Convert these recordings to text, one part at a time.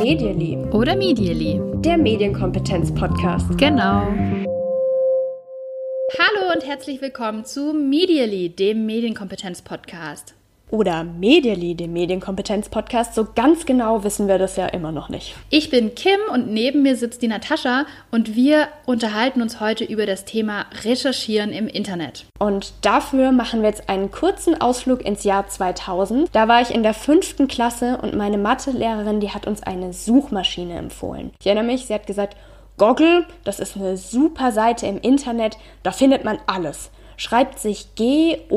Medially. Oder Medially. Der Medienkompetenz-Podcast. Genau. Hallo und herzlich willkommen zu Medially, dem Medienkompetenz-Podcast oder Medially, dem Medienkompetenz-Podcast. So ganz genau wissen wir das ja immer noch nicht. Ich bin Kim und neben mir sitzt die Natascha und wir unterhalten uns heute über das Thema Recherchieren im Internet. Und dafür machen wir jetzt einen kurzen Ausflug ins Jahr 2000. Da war ich in der fünften Klasse und meine Mathelehrerin, die hat uns eine Suchmaschine empfohlen. Ich erinnere mich, sie hat gesagt, Goggle, das ist eine super Seite im Internet, da findet man alles schreibt sich G-O-O-G-L-E.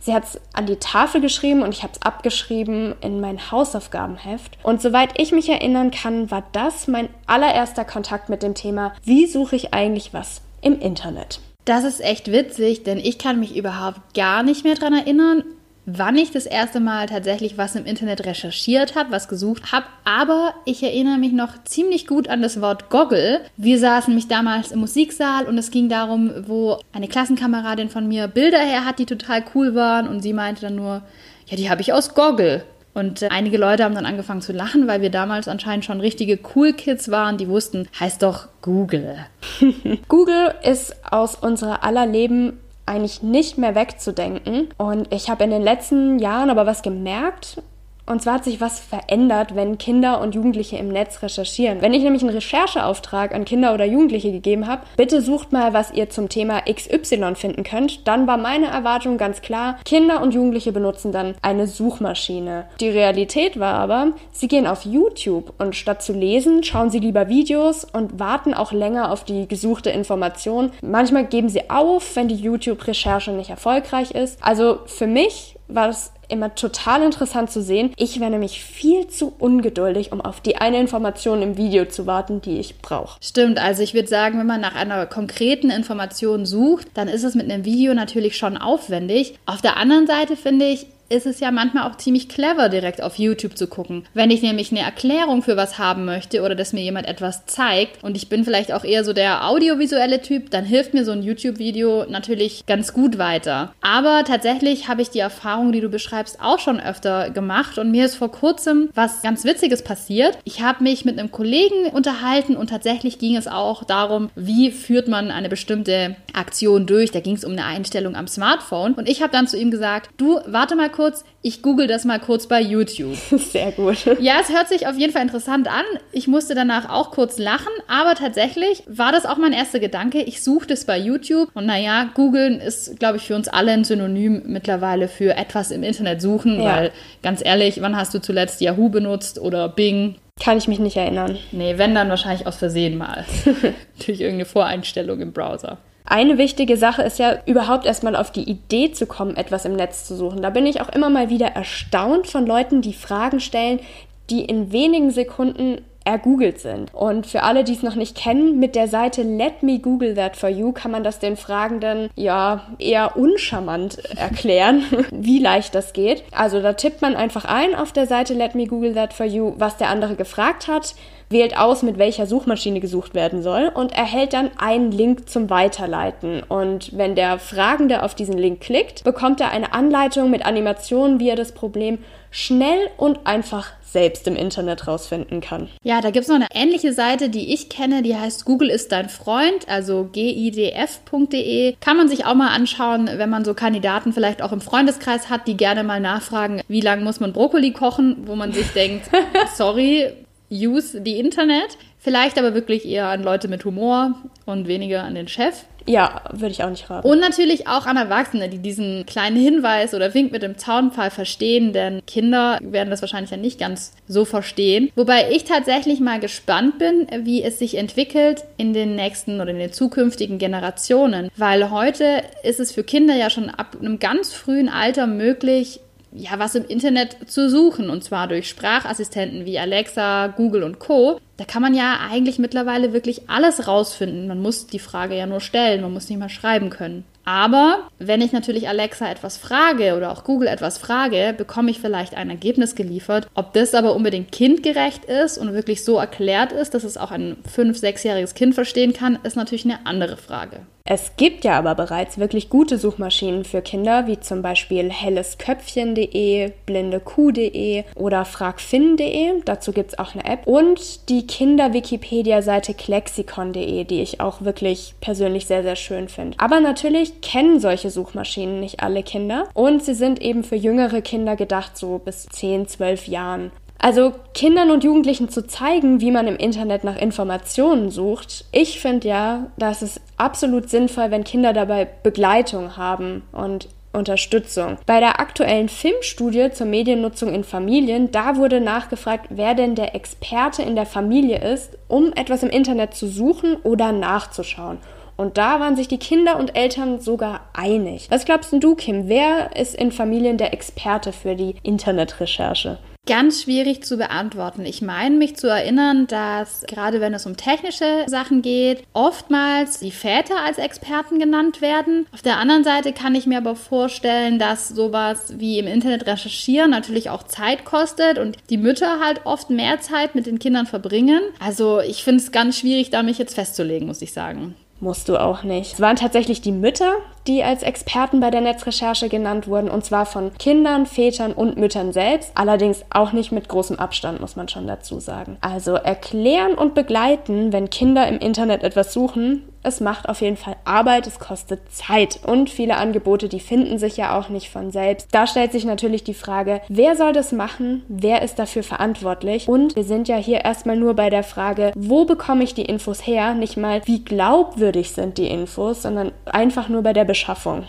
Sie hat es an die Tafel geschrieben und ich habe es abgeschrieben in mein Hausaufgabenheft. Und soweit ich mich erinnern kann, war das mein allererster Kontakt mit dem Thema, wie suche ich eigentlich was im Internet. Das ist echt witzig, denn ich kann mich überhaupt gar nicht mehr daran erinnern wann ich das erste Mal tatsächlich was im Internet recherchiert habe, was gesucht habe. Aber ich erinnere mich noch ziemlich gut an das Wort Goggle. Wir saßen nämlich damals im Musiksaal und es ging darum, wo eine Klassenkameradin von mir Bilder her hat, die total cool waren. Und sie meinte dann nur, ja, die habe ich aus Goggle. Und äh, einige Leute haben dann angefangen zu lachen, weil wir damals anscheinend schon richtige Cool Kids waren, die wussten, heißt doch Google. Google ist aus unserer aller Leben eigentlich nicht mehr wegzudenken. Und ich habe in den letzten Jahren aber was gemerkt, und zwar hat sich was verändert, wenn Kinder und Jugendliche im Netz recherchieren. Wenn ich nämlich einen Rechercheauftrag an Kinder oder Jugendliche gegeben habe, bitte sucht mal, was ihr zum Thema XY finden könnt, dann war meine Erwartung ganz klar, Kinder und Jugendliche benutzen dann eine Suchmaschine. Die Realität war aber, sie gehen auf YouTube und statt zu lesen, schauen sie lieber Videos und warten auch länger auf die gesuchte Information. Manchmal geben sie auf, wenn die YouTube-Recherche nicht erfolgreich ist. Also für mich war das immer total interessant zu sehen. Ich wäre nämlich viel zu ungeduldig, um auf die eine Information im Video zu warten, die ich brauche. Stimmt, also ich würde sagen, wenn man nach einer konkreten Information sucht, dann ist es mit einem Video natürlich schon aufwendig. Auf der anderen Seite finde ich, ist es ja manchmal auch ziemlich clever, direkt auf YouTube zu gucken. Wenn ich nämlich eine Erklärung für was haben möchte oder dass mir jemand etwas zeigt und ich bin vielleicht auch eher so der audiovisuelle Typ, dann hilft mir so ein YouTube-Video natürlich ganz gut weiter. Aber tatsächlich habe ich die Erfahrung, die du beschreibst, auch schon öfter gemacht und mir ist vor kurzem was ganz Witziges passiert. Ich habe mich mit einem Kollegen unterhalten und tatsächlich ging es auch darum, wie führt man eine bestimmte Aktion durch. Da ging es um eine Einstellung am Smartphone und ich habe dann zu ihm gesagt, du warte mal kurz, ich google das mal kurz bei YouTube. Sehr gut. Ja, es hört sich auf jeden Fall interessant an. Ich musste danach auch kurz lachen, aber tatsächlich war das auch mein erster Gedanke. Ich suchte es bei YouTube und naja, googeln ist, glaube ich, für uns alle ein Synonym mittlerweile für etwas im Internet suchen, ja. weil ganz ehrlich, wann hast du zuletzt Yahoo benutzt oder Bing? Kann ich mich nicht erinnern. Nee, wenn dann wahrscheinlich aus Versehen mal. Durch irgendeine Voreinstellung im Browser. Eine wichtige Sache ist ja überhaupt erstmal auf die Idee zu kommen, etwas im Netz zu suchen. Da bin ich auch immer mal wieder erstaunt von Leuten, die Fragen stellen, die in wenigen Sekunden ergoogelt sind. Und für alle, die es noch nicht kennen, mit der Seite Let Me Google That For You kann man das den Fragenden ja eher uncharmant erklären, wie leicht das geht. Also da tippt man einfach ein auf der Seite Let Me Google That For You, was der andere gefragt hat, wählt aus, mit welcher Suchmaschine gesucht werden soll und erhält dann einen Link zum Weiterleiten. Und wenn der Fragende auf diesen Link klickt, bekommt er eine Anleitung mit Animationen, wie er das Problem schnell und einfach selbst im Internet rausfinden kann. Ja, da gibt es noch eine ähnliche Seite, die ich kenne, die heißt Google ist dein Freund, also gidf.de. Kann man sich auch mal anschauen, wenn man so Kandidaten vielleicht auch im Freundeskreis hat, die gerne mal nachfragen, wie lange muss man Brokkoli kochen, wo man sich denkt, sorry, use the Internet. Vielleicht aber wirklich eher an Leute mit Humor und weniger an den Chef. Ja, würde ich auch nicht raten. Und natürlich auch an Erwachsene, die diesen kleinen Hinweis oder Wink mit dem Zaunpfahl verstehen, denn Kinder werden das wahrscheinlich ja nicht ganz so verstehen. Wobei ich tatsächlich mal gespannt bin, wie es sich entwickelt in den nächsten oder in den zukünftigen Generationen, weil heute ist es für Kinder ja schon ab einem ganz frühen Alter möglich, ja, was im Internet zu suchen und zwar durch Sprachassistenten wie Alexa, Google und Co. Da kann man ja eigentlich mittlerweile wirklich alles rausfinden. Man muss die Frage ja nur stellen, man muss nicht mal schreiben können. Aber wenn ich natürlich Alexa etwas frage oder auch Google etwas frage, bekomme ich vielleicht ein Ergebnis geliefert. Ob das aber unbedingt kindgerecht ist und wirklich so erklärt ist, dass es auch ein 5-, 6-jähriges Kind verstehen kann, ist natürlich eine andere Frage. Es gibt ja aber bereits wirklich gute Suchmaschinen für Kinder, wie zum Beispiel hellesköpfchen.de, blindekuh.de oder fragfin.de. Dazu gibt es auch eine App. Und die Kinder-Wikipedia-Seite klexikon.de, die ich auch wirklich persönlich sehr, sehr schön finde. Aber natürlich kennen solche Suchmaschinen nicht alle Kinder und sie sind eben für jüngere Kinder gedacht, so bis 10, 12 Jahren. Also Kindern und Jugendlichen zu zeigen, wie man im Internet nach Informationen sucht. Ich finde ja, dass es absolut sinnvoll, wenn Kinder dabei Begleitung haben und Unterstützung. Bei der aktuellen Filmstudie zur Mediennutzung in Familien, da wurde nachgefragt, wer denn der Experte in der Familie ist, um etwas im Internet zu suchen oder nachzuschauen. Und da waren sich die Kinder und Eltern sogar einig. Was glaubst du, Kim? Wer ist in Familien der Experte für die Internetrecherche? Ganz schwierig zu beantworten. Ich meine mich zu erinnern, dass gerade wenn es um technische Sachen geht, oftmals die Väter als Experten genannt werden. Auf der anderen Seite kann ich mir aber vorstellen, dass sowas wie im Internet recherchieren natürlich auch Zeit kostet und die Mütter halt oft mehr Zeit mit den Kindern verbringen. Also ich finde es ganz schwierig, da mich jetzt festzulegen, muss ich sagen. Musst du auch nicht. Es waren tatsächlich die Mütter, die als Experten bei der Netzrecherche genannt wurden, und zwar von Kindern, Vätern und Müttern selbst, allerdings auch nicht mit großem Abstand, muss man schon dazu sagen. Also erklären und begleiten, wenn Kinder im Internet etwas suchen, es macht auf jeden Fall Arbeit, es kostet Zeit und viele Angebote, die finden sich ja auch nicht von selbst. Da stellt sich natürlich die Frage, wer soll das machen? Wer ist dafür verantwortlich? Und wir sind ja hier erstmal nur bei der Frage, wo bekomme ich die Infos her? Nicht mal, wie glaubwürdig sind die Infos, sondern einfach nur bei der Beschaffung.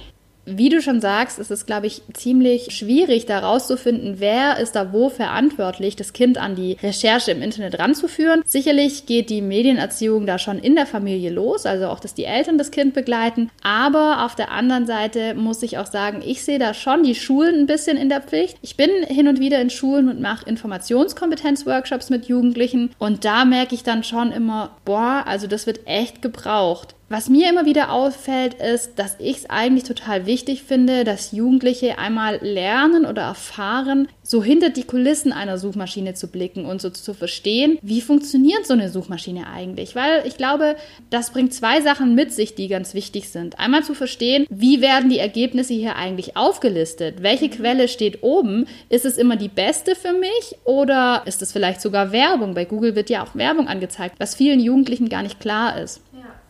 Wie du schon sagst, ist es, glaube ich, ziemlich schwierig, da rauszufinden, wer ist da wo verantwortlich, das Kind an die Recherche im Internet ranzuführen. Sicherlich geht die Medienerziehung da schon in der Familie los, also auch, dass die Eltern das Kind begleiten. Aber auf der anderen Seite muss ich auch sagen, ich sehe da schon die Schulen ein bisschen in der Pflicht. Ich bin hin und wieder in Schulen und mache Informationskompetenzworkshops mit Jugendlichen und da merke ich dann schon immer, boah, also das wird echt gebraucht. Was mir immer wieder auffällt, ist, dass ich es eigentlich total wichtig finde, dass Jugendliche einmal lernen oder erfahren, so hinter die Kulissen einer Suchmaschine zu blicken und so zu verstehen, wie funktioniert so eine Suchmaschine eigentlich. Weil ich glaube, das bringt zwei Sachen mit sich, die ganz wichtig sind. Einmal zu verstehen, wie werden die Ergebnisse hier eigentlich aufgelistet? Welche Quelle steht oben? Ist es immer die beste für mich oder ist es vielleicht sogar Werbung? Bei Google wird ja auch Werbung angezeigt, was vielen Jugendlichen gar nicht klar ist.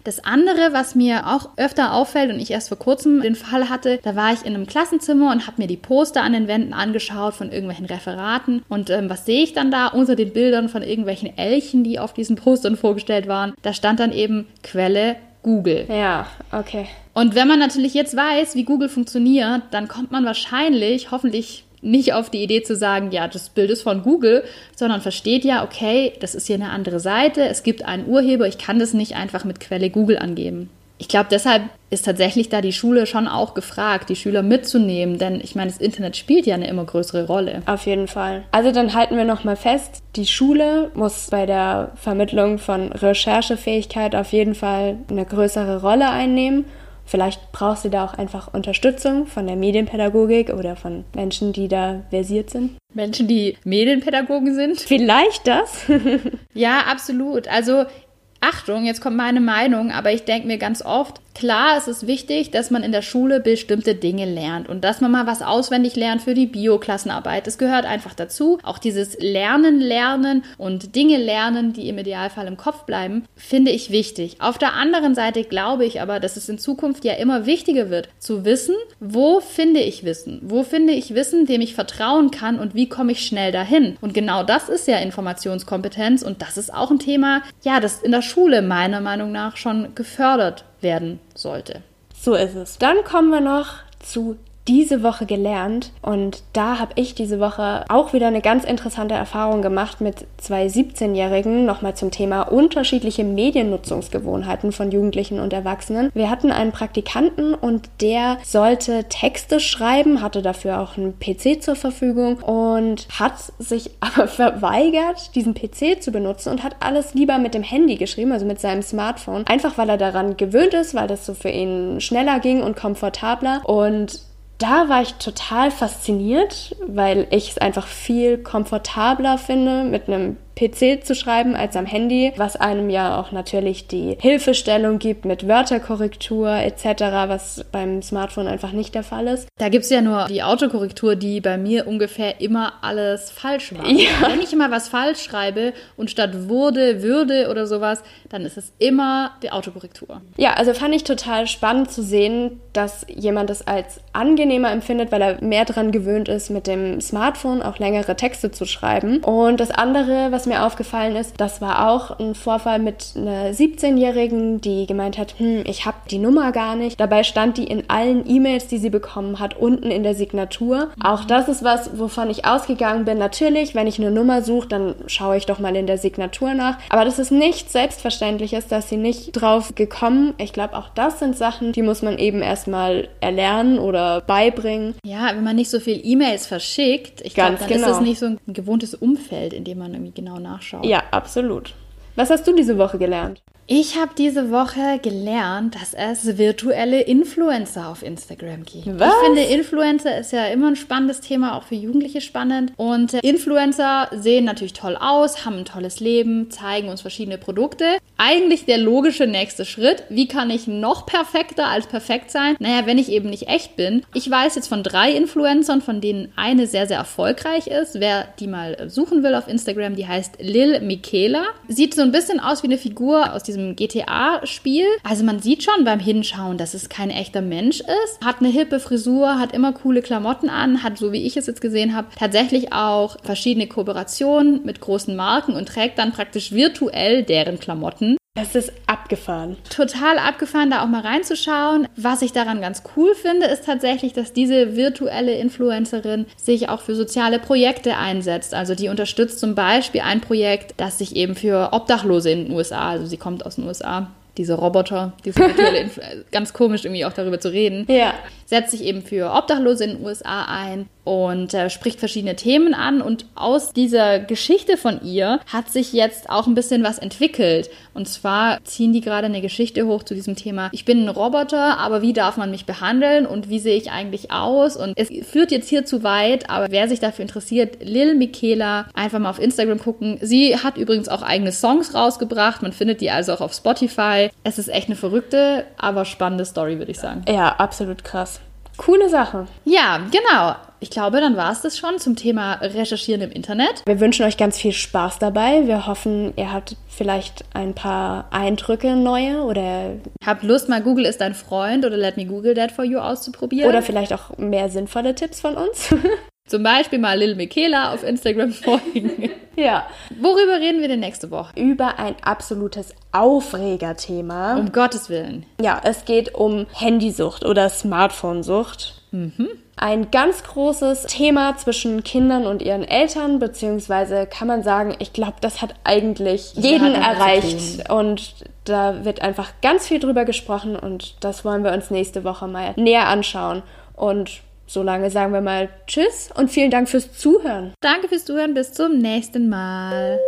Das andere, was mir auch öfter auffällt und ich erst vor kurzem den Fall hatte, da war ich in einem Klassenzimmer und habe mir die Poster an den Wänden angeschaut von irgendwelchen Referaten. Und ähm, was sehe ich dann da unter den Bildern von irgendwelchen Elchen, die auf diesen Postern vorgestellt waren? Da stand dann eben Quelle Google. Ja, okay. Und wenn man natürlich jetzt weiß, wie Google funktioniert, dann kommt man wahrscheinlich, hoffentlich nicht auf die Idee zu sagen, ja, das Bild ist von Google, sondern versteht ja, okay, das ist hier eine andere Seite, es gibt einen Urheber, ich kann das nicht einfach mit Quelle Google angeben. Ich glaube, deshalb ist tatsächlich da die Schule schon auch gefragt, die Schüler mitzunehmen, denn ich meine, das Internet spielt ja eine immer größere Rolle. Auf jeden Fall. Also dann halten wir nochmal fest, die Schule muss bei der Vermittlung von Recherchefähigkeit auf jeden Fall eine größere Rolle einnehmen Vielleicht brauchst du da auch einfach Unterstützung von der Medienpädagogik oder von Menschen, die da versiert sind. Menschen, die Medienpädagogen sind? Vielleicht das. ja, absolut. Also Achtung, jetzt kommt meine Meinung, aber ich denke mir ganz oft, Klar, es ist wichtig, dass man in der Schule bestimmte Dinge lernt und dass man mal was auswendig lernt für die Bio-Klassenarbeit. Das gehört einfach dazu. Auch dieses Lernen, Lernen und Dinge lernen, die im Idealfall im Kopf bleiben, finde ich wichtig. Auf der anderen Seite glaube ich aber, dass es in Zukunft ja immer wichtiger wird, zu wissen, wo finde ich Wissen? Wo finde ich Wissen, dem ich vertrauen kann und wie komme ich schnell dahin? Und genau das ist ja Informationskompetenz und das ist auch ein Thema, ja, das in der Schule meiner Meinung nach schon gefördert werden sollte. So ist es. Dann kommen wir noch zu diese Woche gelernt und da habe ich diese Woche auch wieder eine ganz interessante Erfahrung gemacht mit zwei 17-Jährigen nochmal zum Thema unterschiedliche Mediennutzungsgewohnheiten von Jugendlichen und Erwachsenen. Wir hatten einen Praktikanten und der sollte Texte schreiben, hatte dafür auch einen PC zur Verfügung und hat sich aber verweigert, diesen PC zu benutzen und hat alles lieber mit dem Handy geschrieben, also mit seinem Smartphone, einfach weil er daran gewöhnt ist, weil das so für ihn schneller ging und komfortabler und da war ich total fasziniert, weil ich es einfach viel komfortabler finde, mit einem PC zu schreiben als am Handy, was einem ja auch natürlich die Hilfestellung gibt mit Wörterkorrektur etc., was beim Smartphone einfach nicht der Fall ist. Da gibt es ja nur die Autokorrektur, die bei mir ungefähr immer alles falsch macht. Ja. Wenn ich immer was falsch schreibe und statt wurde, würde oder sowas, dann ist es immer die Autokorrektur. Ja, also fand ich total spannend zu sehen, dass jemand es als angenehmer empfindet, weil er mehr daran gewöhnt ist, mit dem Smartphone auch längere Texte zu schreiben. Und das andere, was mir aufgefallen ist, das war auch ein Vorfall mit einer 17-Jährigen, die gemeint hat, hm, ich habe die Nummer gar nicht. Dabei stand die in allen E-Mails, die sie bekommen hat, unten in der Signatur. Auch das ist was, wovon ich ausgegangen bin. Natürlich, wenn ich eine Nummer suche, dann schaue ich doch mal in der Signatur nach. Aber das ist nichts Selbstverständliches, dass sie nicht drauf gekommen. Ich glaube, auch das sind Sachen, die muss man eben erstmal erlernen oder beibringen. Ja, wenn man nicht so viel E-Mails verschickt, ich glaube, dann genau. ist das nicht so ein gewohntes Umfeld, in dem man irgendwie genau nachschaut. Ja, absolut. Was hast du diese Woche gelernt? Ich habe diese Woche gelernt, dass es virtuelle Influencer auf Instagram gibt. Was? Ich finde, Influencer ist ja immer ein spannendes Thema, auch für Jugendliche spannend. Und äh, Influencer sehen natürlich toll aus, haben ein tolles Leben, zeigen uns verschiedene Produkte. Eigentlich der logische nächste Schritt. Wie kann ich noch perfekter als perfekt sein? Naja, wenn ich eben nicht echt bin. Ich weiß jetzt von drei Influencern, von denen eine sehr, sehr erfolgreich ist. Wer die mal suchen will auf Instagram, die heißt Lil Michaela. Sieht so ein bisschen aus wie eine Figur aus diesem diesem GTA-Spiel. Also man sieht schon beim Hinschauen, dass es kein echter Mensch ist. Hat eine hippe Frisur, hat immer coole Klamotten an, hat, so wie ich es jetzt gesehen habe, tatsächlich auch verschiedene Kooperationen mit großen Marken und trägt dann praktisch virtuell deren Klamotten. Das ist abgefahren. Total abgefahren, da auch mal reinzuschauen. Was ich daran ganz cool finde, ist tatsächlich, dass diese virtuelle Influencerin sich auch für soziale Projekte einsetzt. Also die unterstützt zum Beispiel ein Projekt, das sich eben für Obdachlose in den USA, also sie kommt aus den USA, diese Roboter, diese virtuelle ganz komisch irgendwie auch darüber zu reden. Ja. Setzt sich eben für Obdachlose in den USA ein und äh, spricht verschiedene Themen an. Und aus dieser Geschichte von ihr hat sich jetzt auch ein bisschen was entwickelt. Und zwar ziehen die gerade eine Geschichte hoch zu diesem Thema. Ich bin ein Roboter, aber wie darf man mich behandeln und wie sehe ich eigentlich aus? Und es führt jetzt hier zu weit, aber wer sich dafür interessiert, Lil Michaela, einfach mal auf Instagram gucken. Sie hat übrigens auch eigene Songs rausgebracht. Man findet die also auch auf Spotify. Es ist echt eine verrückte, aber spannende Story, würde ich sagen. Ja, absolut krass. Coole Sache. Ja, genau. Ich glaube, dann war es das schon zum Thema Recherchieren im Internet. Wir wünschen euch ganz viel Spaß dabei. Wir hoffen, ihr habt vielleicht ein paar Eindrücke neue oder habt Lust, mal Google ist dein Freund oder Let Me Google That for You auszuprobieren. Oder vielleicht auch mehr sinnvolle Tipps von uns. Zum Beispiel mal Lil Michaela auf Instagram folgen. ja. Worüber reden wir denn nächste Woche? Über ein absolutes Aufregerthema. Um Gottes Willen. Ja, es geht um Handysucht oder Smartphone-Sucht. Mhm. Ein ganz großes Thema zwischen Kindern und ihren Eltern, beziehungsweise kann man sagen, ich glaube, das hat eigentlich jeden erreicht. Und da wird einfach ganz viel drüber gesprochen und das wollen wir uns nächste Woche mal näher anschauen. Und Solange sagen wir mal Tschüss und vielen Dank fürs Zuhören. Danke fürs Zuhören, bis zum nächsten Mal.